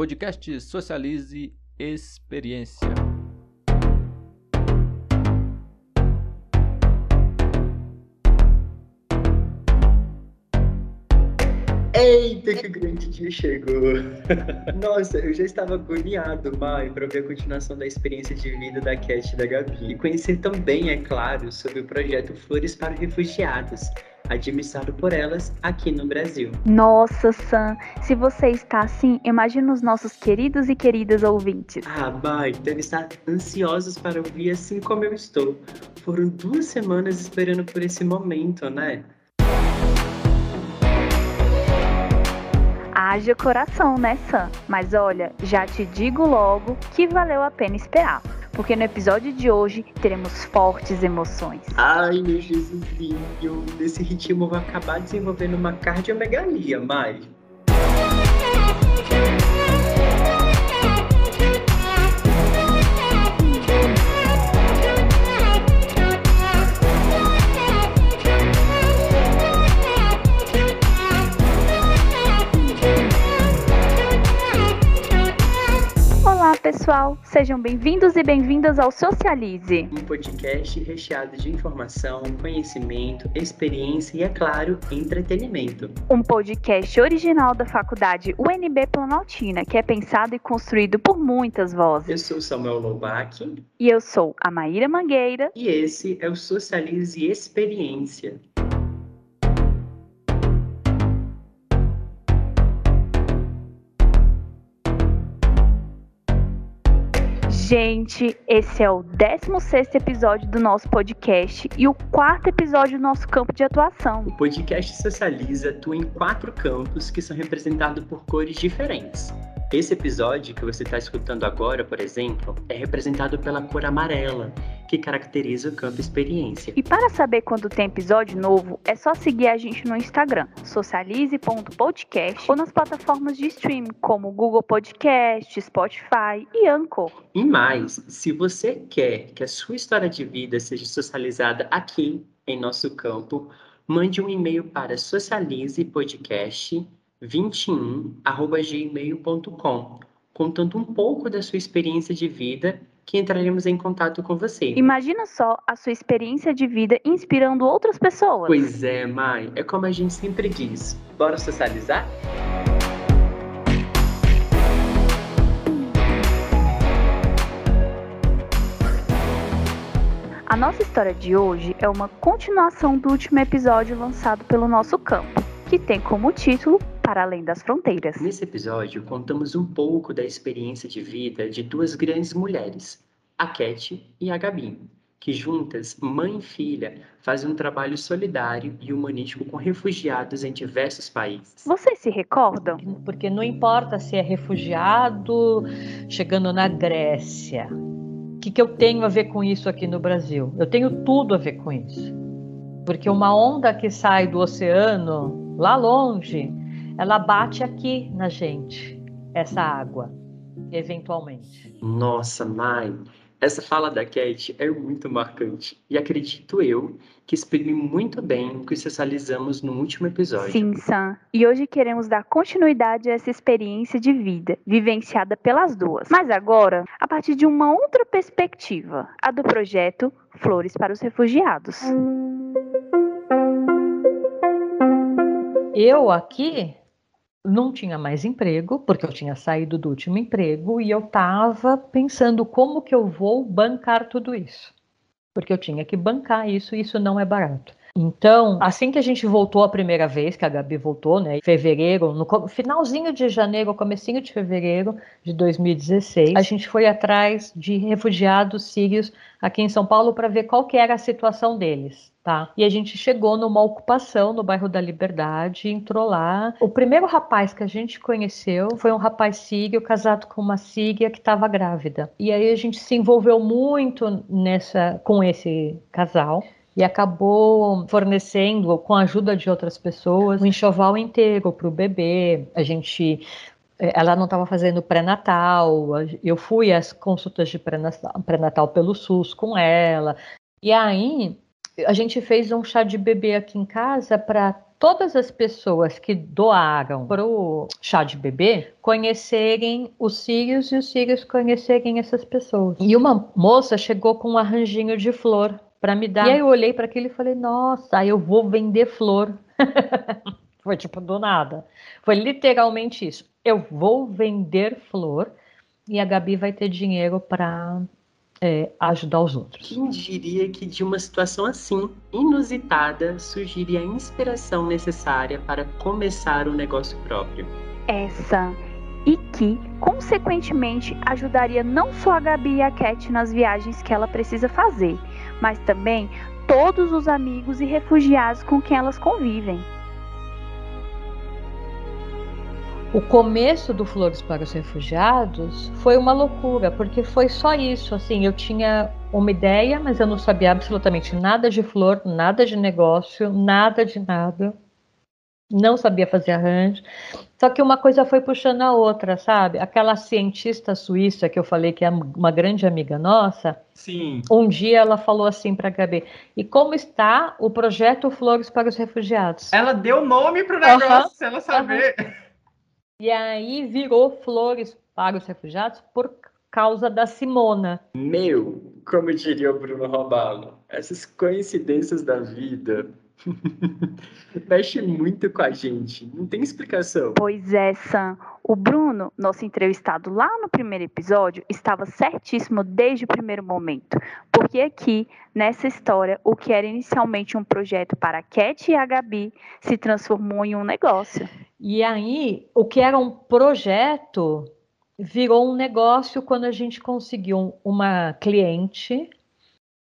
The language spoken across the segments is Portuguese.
Podcast Socialize Experiência. Eita, que o grande dia chegou! Nossa, eu já estava agoniado, Mai, para ver a continuação da experiência de vida da Cat da Gabi. E conhecer também, é claro, sobre o projeto Flores para Refugiados, administrado por elas aqui no Brasil. Nossa, Sam, se você está assim, imagina os nossos queridos e queridas ouvintes. Ah, Mai, deve estar ansiosos para ouvir assim como eu estou. Foram duas semanas esperando por esse momento, né? Haja coração, né, Sam? Mas olha, já te digo logo que valeu a pena esperar. Porque no episódio de hoje teremos fortes emoções. Ai, meu Jesusinho, nesse ritmo eu vou acabar desenvolvendo uma cardiomegalia, Mai. Pessoal! Sejam bem-vindos e bem-vindas ao Socialize. Um podcast recheado de informação, conhecimento, experiência e, é claro, entretenimento. Um podcast original da faculdade UNB Planaltina, que é pensado e construído por muitas vozes. Eu sou Samuel Lobac E eu sou a Maíra Mangueira. e esse é o Socialize Experiência. Gente, esse é o 16º episódio do nosso podcast e o quarto episódio do nosso campo de atuação. O podcast Socializa atua em quatro campos que são representados por cores diferentes. Esse episódio que você está escutando agora, por exemplo, é representado pela cor amarela, que caracteriza o campo experiência. E para saber quando tem episódio novo, é só seguir a gente no Instagram, socialize.podcast ou nas plataformas de streaming como Google Podcast, Spotify e Anchor. E mais, se você quer que a sua história de vida seja socializada aqui em nosso campo, mande um e-mail para socializepodcast21@gmail.com, contando um pouco da sua experiência de vida, que entraremos em contato com você. Imagina só a sua experiência de vida inspirando outras pessoas. Pois é, Mai, é como a gente sempre diz. Bora socializar? A nossa história de hoje é uma continuação do último episódio lançado pelo nosso campo, que tem como título Para Além das Fronteiras. Nesse episódio, contamos um pouco da experiência de vida de duas grandes mulheres, a Cat e a Gabi, que juntas, mãe e filha, fazem um trabalho solidário e humanístico com refugiados em diversos países. Vocês se recordam? Porque não importa se é refugiado chegando na Grécia. O que, que eu tenho a ver com isso aqui no Brasil? Eu tenho tudo a ver com isso. Porque uma onda que sai do oceano, lá longe, ela bate aqui na gente, essa água, eventualmente. Nossa, Mai, essa fala da Cat é muito marcante e acredito eu que exprime muito bem o que socializamos no último episódio. Sim, Sam. E hoje queremos dar continuidade a essa experiência de vida, vivenciada pelas duas. Mas agora, a partir de uma outra perspectiva, a do projeto Flores para os Refugiados. Eu aqui não tinha mais emprego, porque eu tinha saído do último emprego e eu estava pensando como que eu vou bancar tudo isso. Porque eu tinha que bancar isso e isso não é barato. Então, assim que a gente voltou a primeira vez, que a Gabi voltou, né, em fevereiro, no finalzinho de janeiro, comecinho de fevereiro de 2016, a gente foi atrás de refugiados sírios aqui em São Paulo para ver qual que era a situação deles, tá? E a gente chegou numa ocupação no bairro da Liberdade, entrou lá. O primeiro rapaz que a gente conheceu foi um rapaz sírio casado com uma síria que estava grávida. E aí a gente se envolveu muito nessa com esse casal e acabou fornecendo, com a ajuda de outras pessoas, um enxoval inteiro para o bebê. A gente eh, ela não estava fazendo pré-natal, eu fui às consultas de pré-natal pelo SUS com ela. E aí a gente fez um chá de bebê aqui em casa para todas as pessoas que doaram para o chá de bebê conhecerem os Sírios e os Sírios conhecerem essas pessoas. E uma moça chegou com um arranjinho de flor para me dar. E aí eu olhei para aquilo e falei: Nossa, eu vou vender flor. Foi tipo do nada. Foi literalmente isso. Eu vou vender flor e a Gabi vai ter dinheiro para é, ajudar os outros. Quem diria que de uma situação assim, inusitada, surgiria a inspiração necessária para começar o um negócio próprio? Essa e que, consequentemente, ajudaria não só a Gabi e a Cat nas viagens que ela precisa fazer, mas também todos os amigos e refugiados com quem elas convivem. O começo do Flores para os Refugiados foi uma loucura, porque foi só isso. Assim, eu tinha uma ideia, mas eu não sabia absolutamente nada de flor, nada de negócio, nada de nada. Não sabia fazer arranjo. Só que uma coisa foi puxando a outra, sabe? Aquela cientista suíça que eu falei que é uma grande amiga nossa. Sim. Um dia ela falou assim para a Gabi: "E como está o projeto Flores para os Refugiados?" Ela deu nome para o negócio, uhum. sem ela saber. Uhum. E aí virou Flores para os Refugiados por causa da Simona. Meu, como diria o Bruno Robalo, essas coincidências da vida mexe muito com a gente, não tem explicação. Pois é, Sam. O Bruno, nosso entrevistado lá no primeiro episódio, estava certíssimo desde o primeiro momento. Porque aqui, nessa história, o que era inicialmente um projeto para a Cat e a Gabi se transformou em um negócio. E aí, o que era um projeto virou um negócio quando a gente conseguiu uma cliente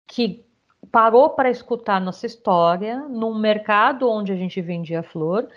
que parou para escutar nossa história num mercado onde a gente vendia flor.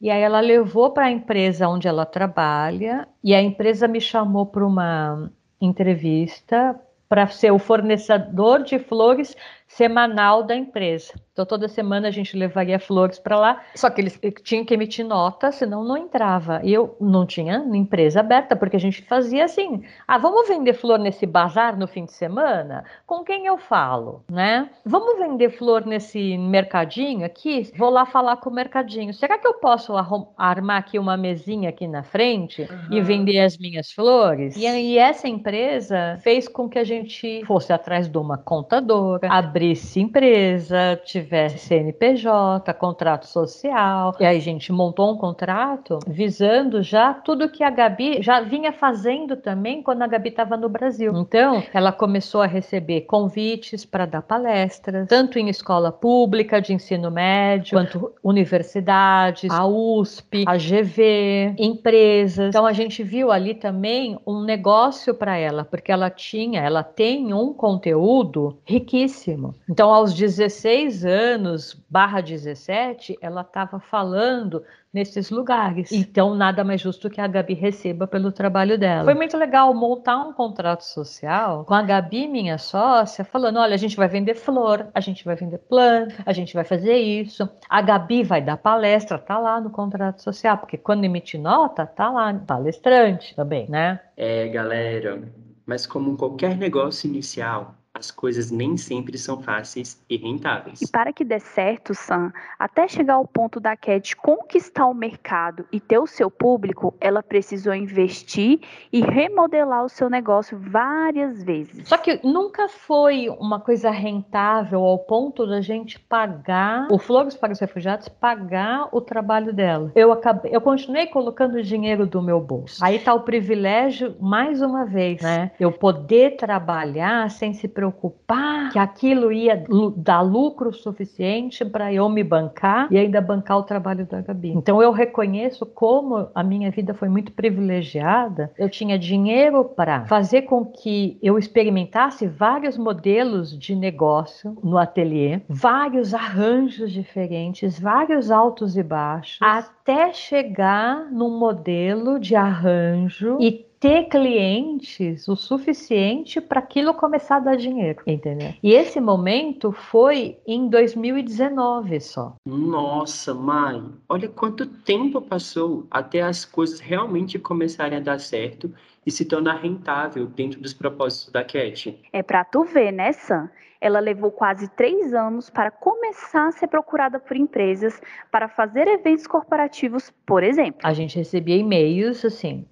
E aí ela levou para a empresa onde ela trabalha e a empresa me chamou para uma entrevista para ser o fornecedor de flores semanal da empresa. Então, toda semana a gente levaria flores para lá, só que eles tinham que emitir nota, senão não entrava. E eu não tinha empresa aberta, porque a gente fazia assim: ah, vamos vender flor nesse bazar no fim de semana? Com quem eu falo, né? Vamos vender flor nesse mercadinho aqui? Vou lá falar com o mercadinho. Será que eu posso armar aqui uma mesinha aqui na frente uhum. e vender as minhas flores? E aí, essa empresa fez com que a gente fosse atrás de uma contadora, abrisse empresa, tivesse CNPJ, contrato social. E aí a gente montou um contrato visando já tudo que a Gabi já vinha fazendo também quando a Gabi estava no Brasil. Então, ela começou a receber convites para dar palestras, tanto em escola pública de ensino médio, quanto universidades, a USP, a GV, empresas. Então a gente viu ali também um negócio para ela, porque ela tinha, ela tem um conteúdo riquíssimo. Então, aos 16 anos, barra 17, ela estava falando nesses lugares. Então, nada mais justo que a Gabi receba pelo trabalho dela. Foi muito legal montar um contrato social com a Gabi, minha sócia, falando: olha, a gente vai vender flor, a gente vai vender planta, a gente vai fazer isso. A Gabi vai dar palestra, tá lá no contrato social, porque quando emite nota, tá lá, palestrante também, né? É, galera, mas como qualquer negócio inicial, as coisas nem sempre são fáceis e rentáveis. E para que dê certo, Sam, até chegar ao ponto da Cat conquistar o mercado e ter o seu público, ela precisou investir e remodelar o seu negócio várias vezes. Só que nunca foi uma coisa rentável ao ponto da gente pagar o Flores para os Refugiados pagar o trabalho dela. Eu acabei, eu continuei colocando o dinheiro do meu bolso. Aí está o privilégio mais uma vez, né? Eu poder trabalhar sem se preocupar preocupar que aquilo ia dar lucro suficiente para eu me bancar e ainda bancar o trabalho da Gabi. Então eu reconheço como a minha vida foi muito privilegiada. Eu tinha dinheiro para fazer com que eu experimentasse vários modelos de negócio no ateliê, vários arranjos diferentes, vários altos e baixos, até chegar num modelo de arranjo e ter clientes o suficiente para aquilo começar a dar dinheiro, entendeu? E esse momento foi em 2019 só. Nossa, mãe, olha quanto tempo passou até as coisas realmente começarem a dar certo e se tornar rentável dentro dos propósitos da Cat. É para tu ver, né, Sam? Ela levou quase três anos para começar a ser procurada por empresas para fazer eventos corporativos, por exemplo. A gente recebia e-mails assim: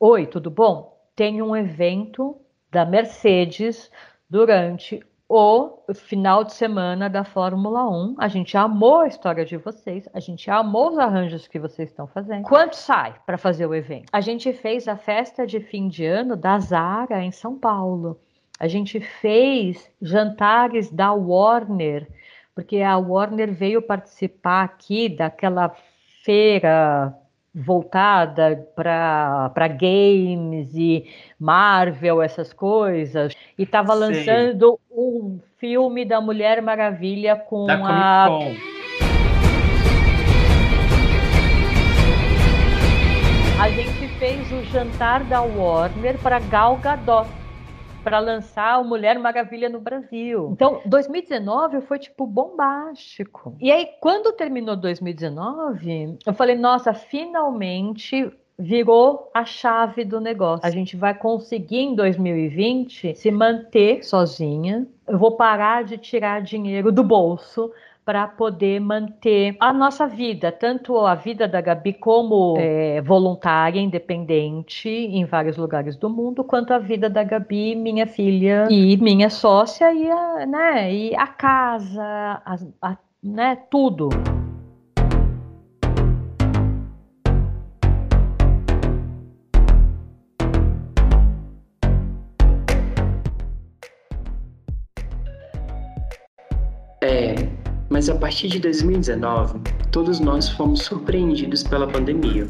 Oi, tudo bom? Tem um evento da Mercedes durante o final de semana da Fórmula 1. A gente amou a história de vocês, a gente amou os arranjos que vocês estão fazendo. Quanto sai para fazer o evento? A gente fez a festa de fim de ano da Zara em São Paulo. A gente fez jantares da Warner, porque a Warner veio participar aqui daquela feira voltada para games e Marvel, essas coisas, e estava lançando um filme da Mulher Maravilha com da a. A gente fez o jantar da Warner para Gal Gadot para lançar o Mulher Maravilha no Brasil. Então, 2019 foi tipo bombástico. E aí, quando terminou 2019, eu falei: nossa, finalmente virou a chave do negócio. A gente vai conseguir em 2020 se manter sozinha. Eu vou parar de tirar dinheiro do bolso para poder manter a nossa vida, tanto a vida da Gabi como é, voluntária, independente, em vários lugares do mundo, quanto a vida da Gabi, minha filha e minha sócia e a, né, e a casa, a, a, né, tudo. Mas a partir de 2019, todos nós fomos surpreendidos pela pandemia.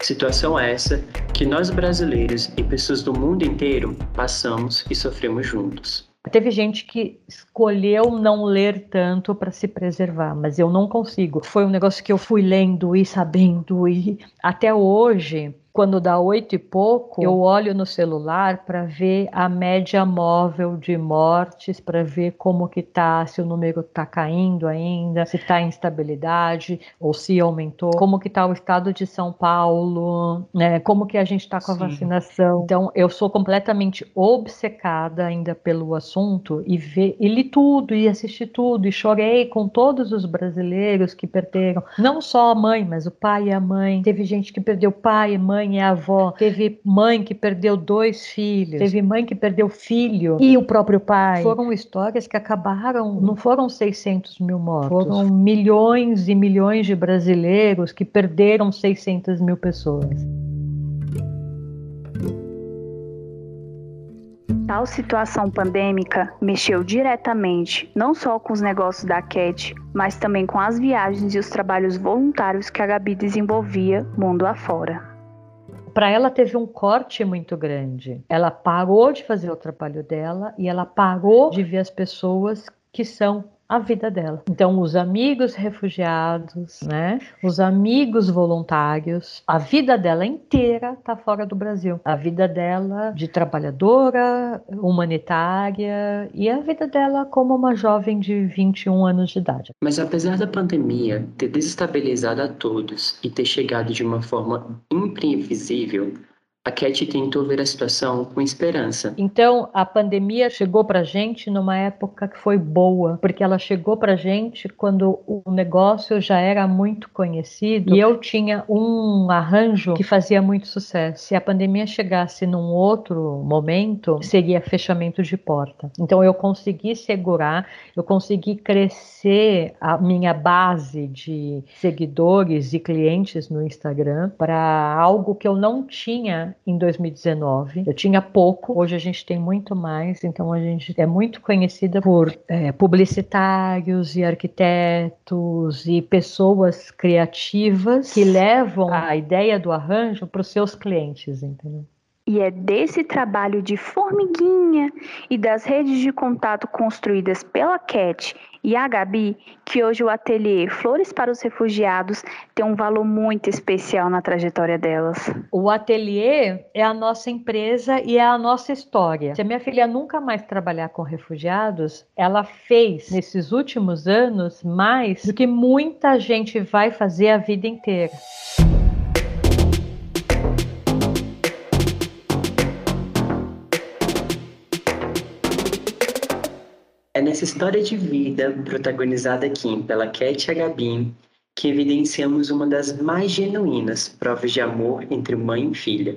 Situação essa que nós brasileiros e pessoas do mundo inteiro passamos e sofremos juntos. Teve gente que escolheu não ler tanto para se preservar, mas eu não consigo. Foi um negócio que eu fui lendo e sabendo e até hoje quando dá oito e pouco, eu olho no celular para ver a média móvel de mortes, para ver como que tá, se o número está caindo ainda, se está em estabilidade ou se aumentou, como que está o estado de São Paulo, né? Como que a gente está com a Sim. vacinação. Então, eu sou completamente obcecada ainda pelo assunto e ver, e li tudo e assisti tudo e chorei com todos os brasileiros que perderam, não só a mãe, mas o pai e a mãe. Teve gente que perdeu pai, mãe e avó. Teve mãe que perdeu dois filhos. Teve mãe que perdeu filho e o próprio pai. Foram histórias que acabaram. Não foram 600 mil mortos. Foram milhões e milhões de brasileiros que perderam 600 mil pessoas. Tal situação pandêmica mexeu diretamente não só com os negócios da Cat, mas também com as viagens e os trabalhos voluntários que a Gabi desenvolvia mundo afora. Para ela teve um corte muito grande. Ela parou de fazer o trabalho dela e ela parou de ver as pessoas que são a vida dela. Então, os amigos refugiados, né? Os amigos voluntários, a vida dela inteira está fora do Brasil. A vida dela de trabalhadora, humanitária e a vida dela como uma jovem de 21 anos de idade. Mas apesar da pandemia ter desestabilizado a todos e ter chegado de uma forma imprevisível, a Cat tentou ver a situação com esperança. Então, a pandemia chegou para gente numa época que foi boa, porque ela chegou para gente quando o negócio já era muito conhecido e eu tinha um arranjo que fazia muito sucesso. Se a pandemia chegasse num outro momento, seria fechamento de porta. Então, eu consegui segurar, eu consegui crescer a minha base de seguidores e clientes no Instagram para algo que eu não tinha em 2019. Eu tinha pouco, hoje a gente tem muito mais, então a gente é muito conhecida por é, publicitários e arquitetos e pessoas criativas que levam a ideia do arranjo para os seus clientes, entendeu? E é desse trabalho de formiguinha e das redes de contato construídas pela Cat e a Gabi que hoje o ateliê Flores para os Refugiados tem um valor muito especial na trajetória delas. O ateliê é a nossa empresa e é a nossa história. Se a minha filha nunca mais trabalhar com refugiados, ela fez nesses últimos anos mais do que muita gente vai fazer a vida inteira. Nessa história de vida, protagonizada aqui pela Cat e a que evidenciamos uma das mais genuínas provas de amor entre mãe e filha,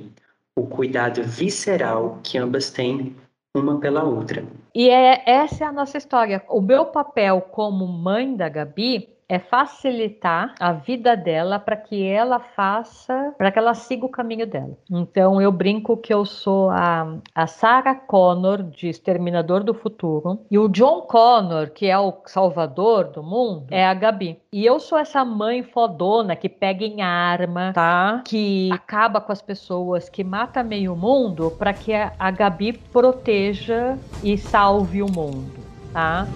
o cuidado visceral que ambas têm uma pela outra. E é, essa é a nossa história. O meu papel como mãe da Gabi é facilitar a vida dela para que ela faça, para que ela siga o caminho dela. Então eu brinco que eu sou a, a Sarah Connor de Exterminador do Futuro e o John Connor, que é o salvador do mundo, é a Gabi. E eu sou essa mãe fodona que pega em arma, tá? Que acaba com as pessoas, que mata meio mundo para que a, a Gabi proteja e salve o mundo, tá?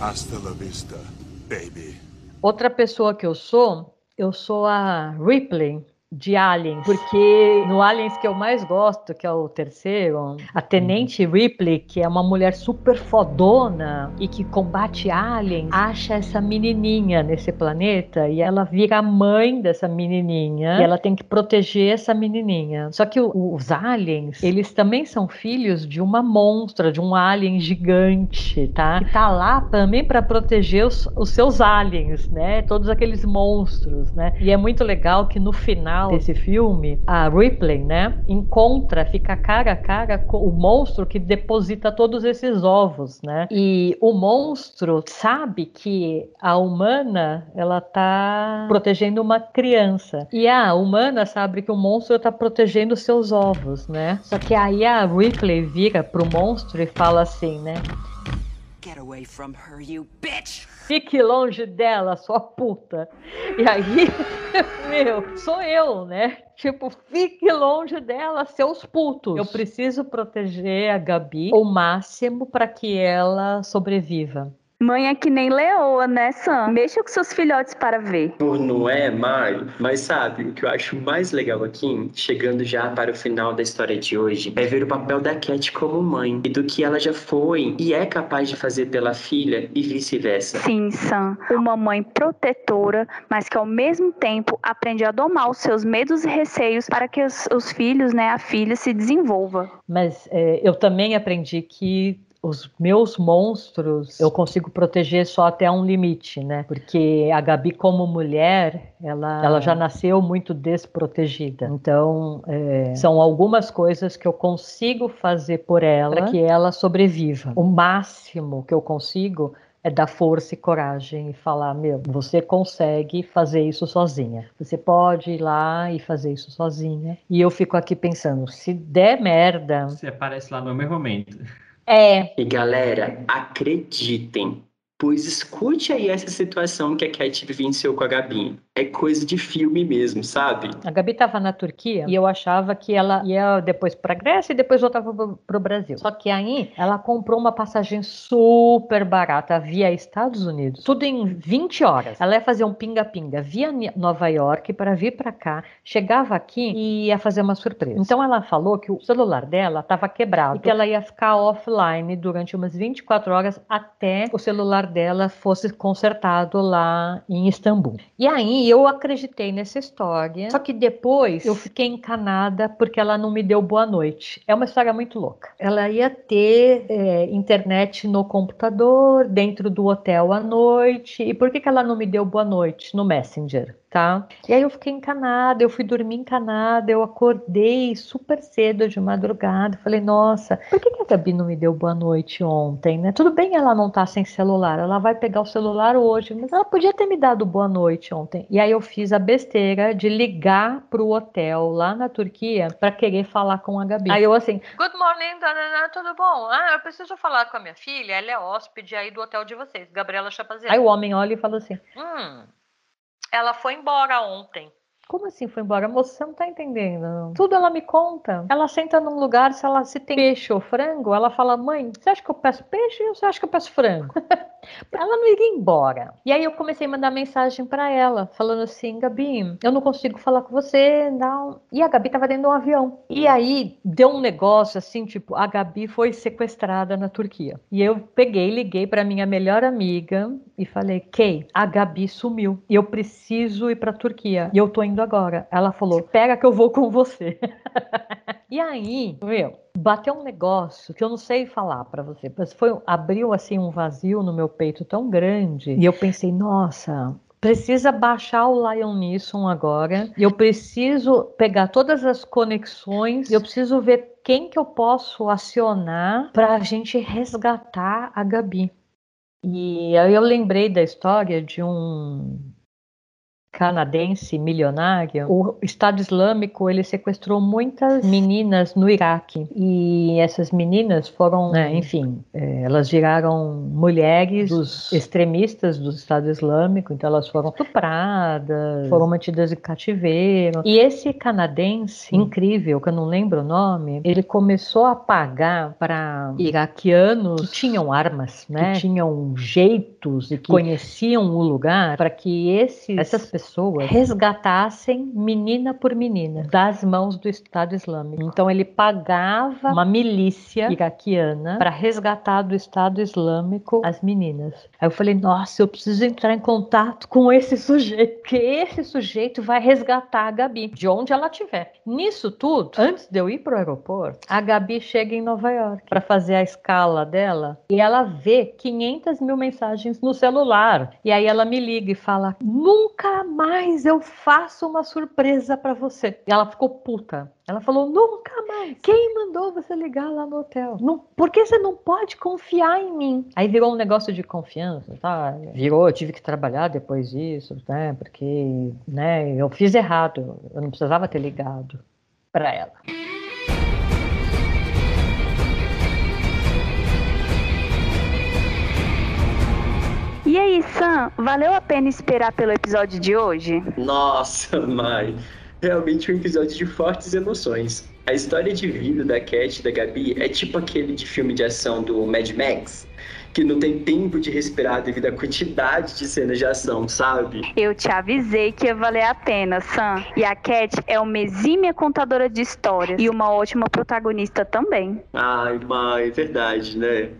Hasta la vista, baby. Outra pessoa que eu sou, eu sou a Ripley de Aliens, porque no Aliens que eu mais gosto, que é o terceiro, a Tenente Ripley, que é uma mulher super fodona e que combate aliens, acha essa menininha nesse planeta e ela vira a mãe dessa menininha e ela tem que proteger essa menininha. Só que o- os aliens, eles também são filhos de uma monstra, de um alien gigante, tá? Que tá lá também para proteger os, os seus aliens, né? Todos aqueles monstros, né? E é muito legal que no final desse filme, a Ripley, né, encontra, fica cara a cara com o monstro que deposita todos esses ovos, né? E o monstro sabe que a humana, ela tá protegendo uma criança. E a humana sabe que o monstro tá protegendo seus ovos, né? Só que aí a Ripley vira pro monstro e fala assim, né? Get away from her, you bitch! Fique longe dela, sua puta. E aí, meu, sou eu, né? Tipo, fique longe dela, seus putos. Eu preciso proteger a Gabi o máximo para que ela sobreviva. Mãe é que nem leoa, né, Sam? Mexa com seus filhotes para ver. Por não é, Mari? Mas sabe, o que eu acho mais legal aqui, chegando já para o final da história de hoje, é ver o papel da Cat como mãe e do que ela já foi e é capaz de fazer pela filha e vice-versa. Sim, Sam, uma mãe protetora, mas que ao mesmo tempo aprende a domar os seus medos e receios para que os, os filhos, né, a filha, se desenvolva. Mas é, eu também aprendi que os meus monstros eu consigo proteger só até um limite, né? Porque a Gabi, como mulher, ela, ela já nasceu muito desprotegida. Então, é, são algumas coisas que eu consigo fazer por ela para que ela sobreviva. O máximo que eu consigo é dar força e coragem e falar, meu, você consegue fazer isso sozinha. Você pode ir lá e fazer isso sozinha. E eu fico aqui pensando, se der merda, Você aparece lá no meu momento. É, E galera, acreditem, pois escute aí essa situação que a Cat vivenciou com a Gabi. É coisa de filme mesmo, sabe? A Gabi estava na Turquia e eu achava que ela ia depois para Grécia e depois voltava para o Brasil. Só que aí ela comprou uma passagem super barata via Estados Unidos, tudo em 20 horas. Ela ia fazer um pinga-pinga via Nova York para vir para cá, chegava aqui e ia fazer uma surpresa. Então ela falou que o celular dela estava quebrado e que ela ia ficar offline durante umas 24 horas até o celular dela fosse consertado lá em Istambul. E aí eu acreditei nessa história, só que depois eu fiquei encanada porque ela não me deu boa noite. É uma história muito louca. Ela ia ter é, internet no computador, dentro do hotel à noite. E por que, que ela não me deu boa noite no Messenger? Tá? E aí eu fiquei encanada, eu fui dormir encanada, eu acordei super cedo de madrugada, falei, nossa, por que, que a Gabi não me deu boa noite ontem, né? Tudo bem ela não tá sem celular, ela vai pegar o celular hoje, mas ela podia ter me dado boa noite ontem. E aí eu fiz a besteira de ligar pro hotel lá na Turquia para querer falar com a Gabi. Aí eu assim, good morning, danana, tudo bom? Ah, eu preciso falar com a minha filha, ela é hóspede aí do hotel de vocês, Gabriela Chapazier. Aí o homem olha e fala assim, hum, ela foi embora ontem. Como assim foi embora? Moça, você não tá entendendo. Tudo ela me conta. Ela senta num lugar, se ela se tem peixe ou frango, ela fala: mãe, você acha que eu peço peixe ou você acha que eu peço frango? ela não iria embora. E aí eu comecei a mandar mensagem para ela, falando assim: Gabi, eu não consigo falar com você. Não. E a Gabi tava dentro de um avião. E aí deu um negócio assim, tipo, a Gabi foi sequestrada na Turquia. E eu peguei, liguei para minha melhor amiga e falei: Kay, a Gabi sumiu. E eu preciso ir pra Turquia. E eu tô indo agora. Ela falou: Pega que eu vou com você. e aí, meu, bateu um negócio que eu não sei falar para você, mas foi abriu assim um vazio no meu peito tão grande e eu pensei, nossa, precisa baixar o Lion Neeson agora. Eu preciso pegar todas as conexões. Eu preciso ver quem que eu posso acionar para a gente resgatar a Gabi. E aí eu lembrei da história de um canadense milionário, o Estado Islâmico ele sequestrou muitas meninas no Iraque. E essas meninas foram, né, enfim, é, elas viraram mulheres dos extremistas do Estado Islâmico, então elas foram estupradas, foram mantidas em cativeiro. E esse canadense incrível, que eu não lembro o nome, ele começou a pagar para iraquianos que tinham armas, né, que tinham jeitos e que conheciam o lugar para que esses, essas pessoas pessoas resgatassem menina por menina das mãos do Estado Islâmico. Então ele pagava uma milícia iraquiana para resgatar do Estado Islâmico as meninas. Aí eu falei, nossa, eu preciso entrar em contato com esse sujeito, porque esse sujeito vai resgatar a Gabi, de onde ela estiver. Nisso tudo, antes de eu ir para o aeroporto, a Gabi chega em Nova York para fazer a escala dela e ela vê 500 mil mensagens no celular. E aí ela me liga e fala: nunca mais eu faço uma surpresa para você. E ela ficou puta. Ela falou: nunca mais. Quem mandou você ligar lá no hotel? Não, por que você não pode confiar em mim? Aí virou um negócio de confiança, tá? Virou, eu tive que trabalhar depois disso, né? Porque, né, eu fiz errado. Eu não precisava ter ligado para ela. E aí, Sam, valeu a pena esperar pelo episódio de hoje? Nossa, Mai. Realmente um episódio de fortes emoções. A história de vida da Cat e da Gabi é tipo aquele de filme de ação do Mad Max, que não tem tempo de respirar devido à quantidade de cenas de ação, sabe? Eu te avisei que ia valer a pena, Sam. E a Cat é uma exímia contadora de histórias e uma ótima protagonista também. Ai, Mai, é verdade, né?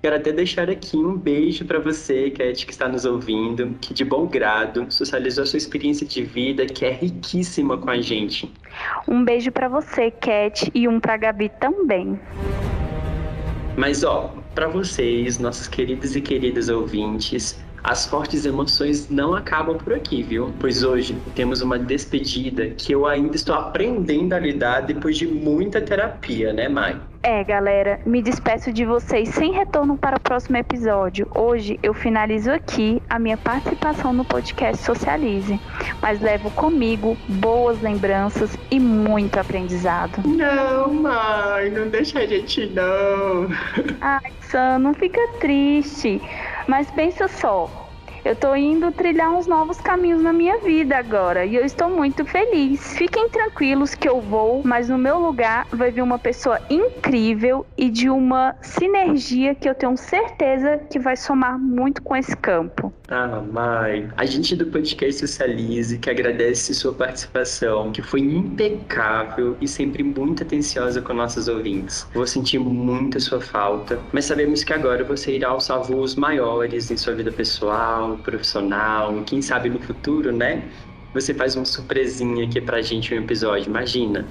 Quero até deixar aqui um beijo para você, Cat, que está nos ouvindo, que de bom grado socializou sua experiência de vida, que é riquíssima com a gente. Um beijo para você, Cat, e um para Gabi também. Mas ó, para vocês, nossos queridos e queridas ouvintes, as fortes emoções não acabam por aqui, viu? Pois hoje temos uma despedida que eu ainda estou aprendendo a lidar depois de muita terapia, né, Mai? É, galera, me despeço de vocês sem retorno para o próximo episódio. Hoje eu finalizo aqui a minha participação no podcast Socialize, mas levo comigo boas lembranças e muito aprendizado. Não, mãe, não deixa a gente não. Ai, Sam, não fica triste. Mas pensa só, eu tô indo trilhar uns novos caminhos na minha vida agora e eu estou muito feliz. Fiquem tranquilos que eu vou, mas no meu lugar vai vir uma pessoa incrível e de uma sinergia que eu tenho certeza que vai somar muito com esse campo. Ah, Mai, a gente do podcast Socialize que agradece sua participação, que foi impecável e sempre muito atenciosa com nossos ouvintes. Vou sentir muito a sua falta, mas sabemos que agora você irá alçar voos maiores em sua vida pessoal, profissional, quem sabe no futuro, né? Você faz uma surpresinha aqui pra gente um episódio, imagina.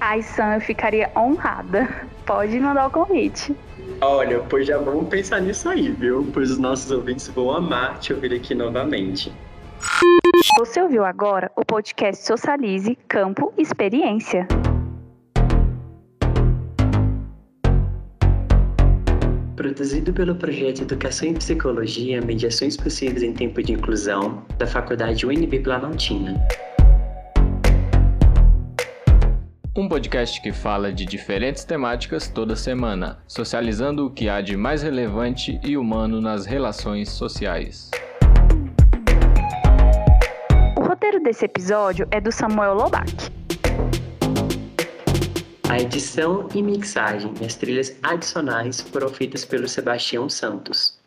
Ai, Sam, eu ficaria honrada. Pode mandar o convite. Olha, pois já vamos pensar nisso aí, viu? Pois os nossos ouvintes vão amar te ouvir aqui novamente. Você ouviu agora o podcast Socialize Campo Experiência. Produzido pelo projeto Educação em Psicologia, Mediações Possíveis em Tempo de Inclusão, da Faculdade UNB Planaltina. Um podcast que fala de diferentes temáticas toda semana, socializando o que há de mais relevante e humano nas relações sociais. O roteiro desse desse episódio é do Samuel Lobac. A edição e mixagem e as trilhas adicionais foram feitas pelo Sebastião Santos.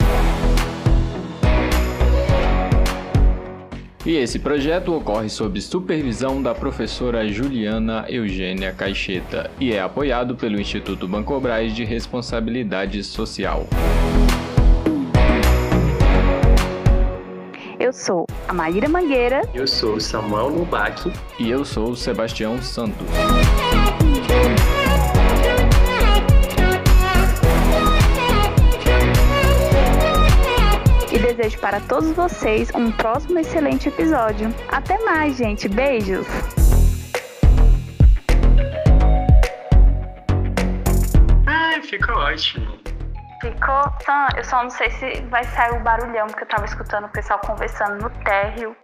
E esse projeto ocorre sob supervisão da professora Juliana Eugênia Caixeta e é apoiado pelo Instituto Bancobras de Responsabilidade Social. Eu sou a Maíra Mangueira. Eu sou o Samuel Lubac. E eu sou o Sebastião Santos. Desejo para todos vocês um próximo excelente episódio. Até mais, gente. Beijos! Ai, ficou ótimo. Ficou. Eu só não sei se vai sair o barulhão, porque eu tava escutando o pessoal conversando no térreo.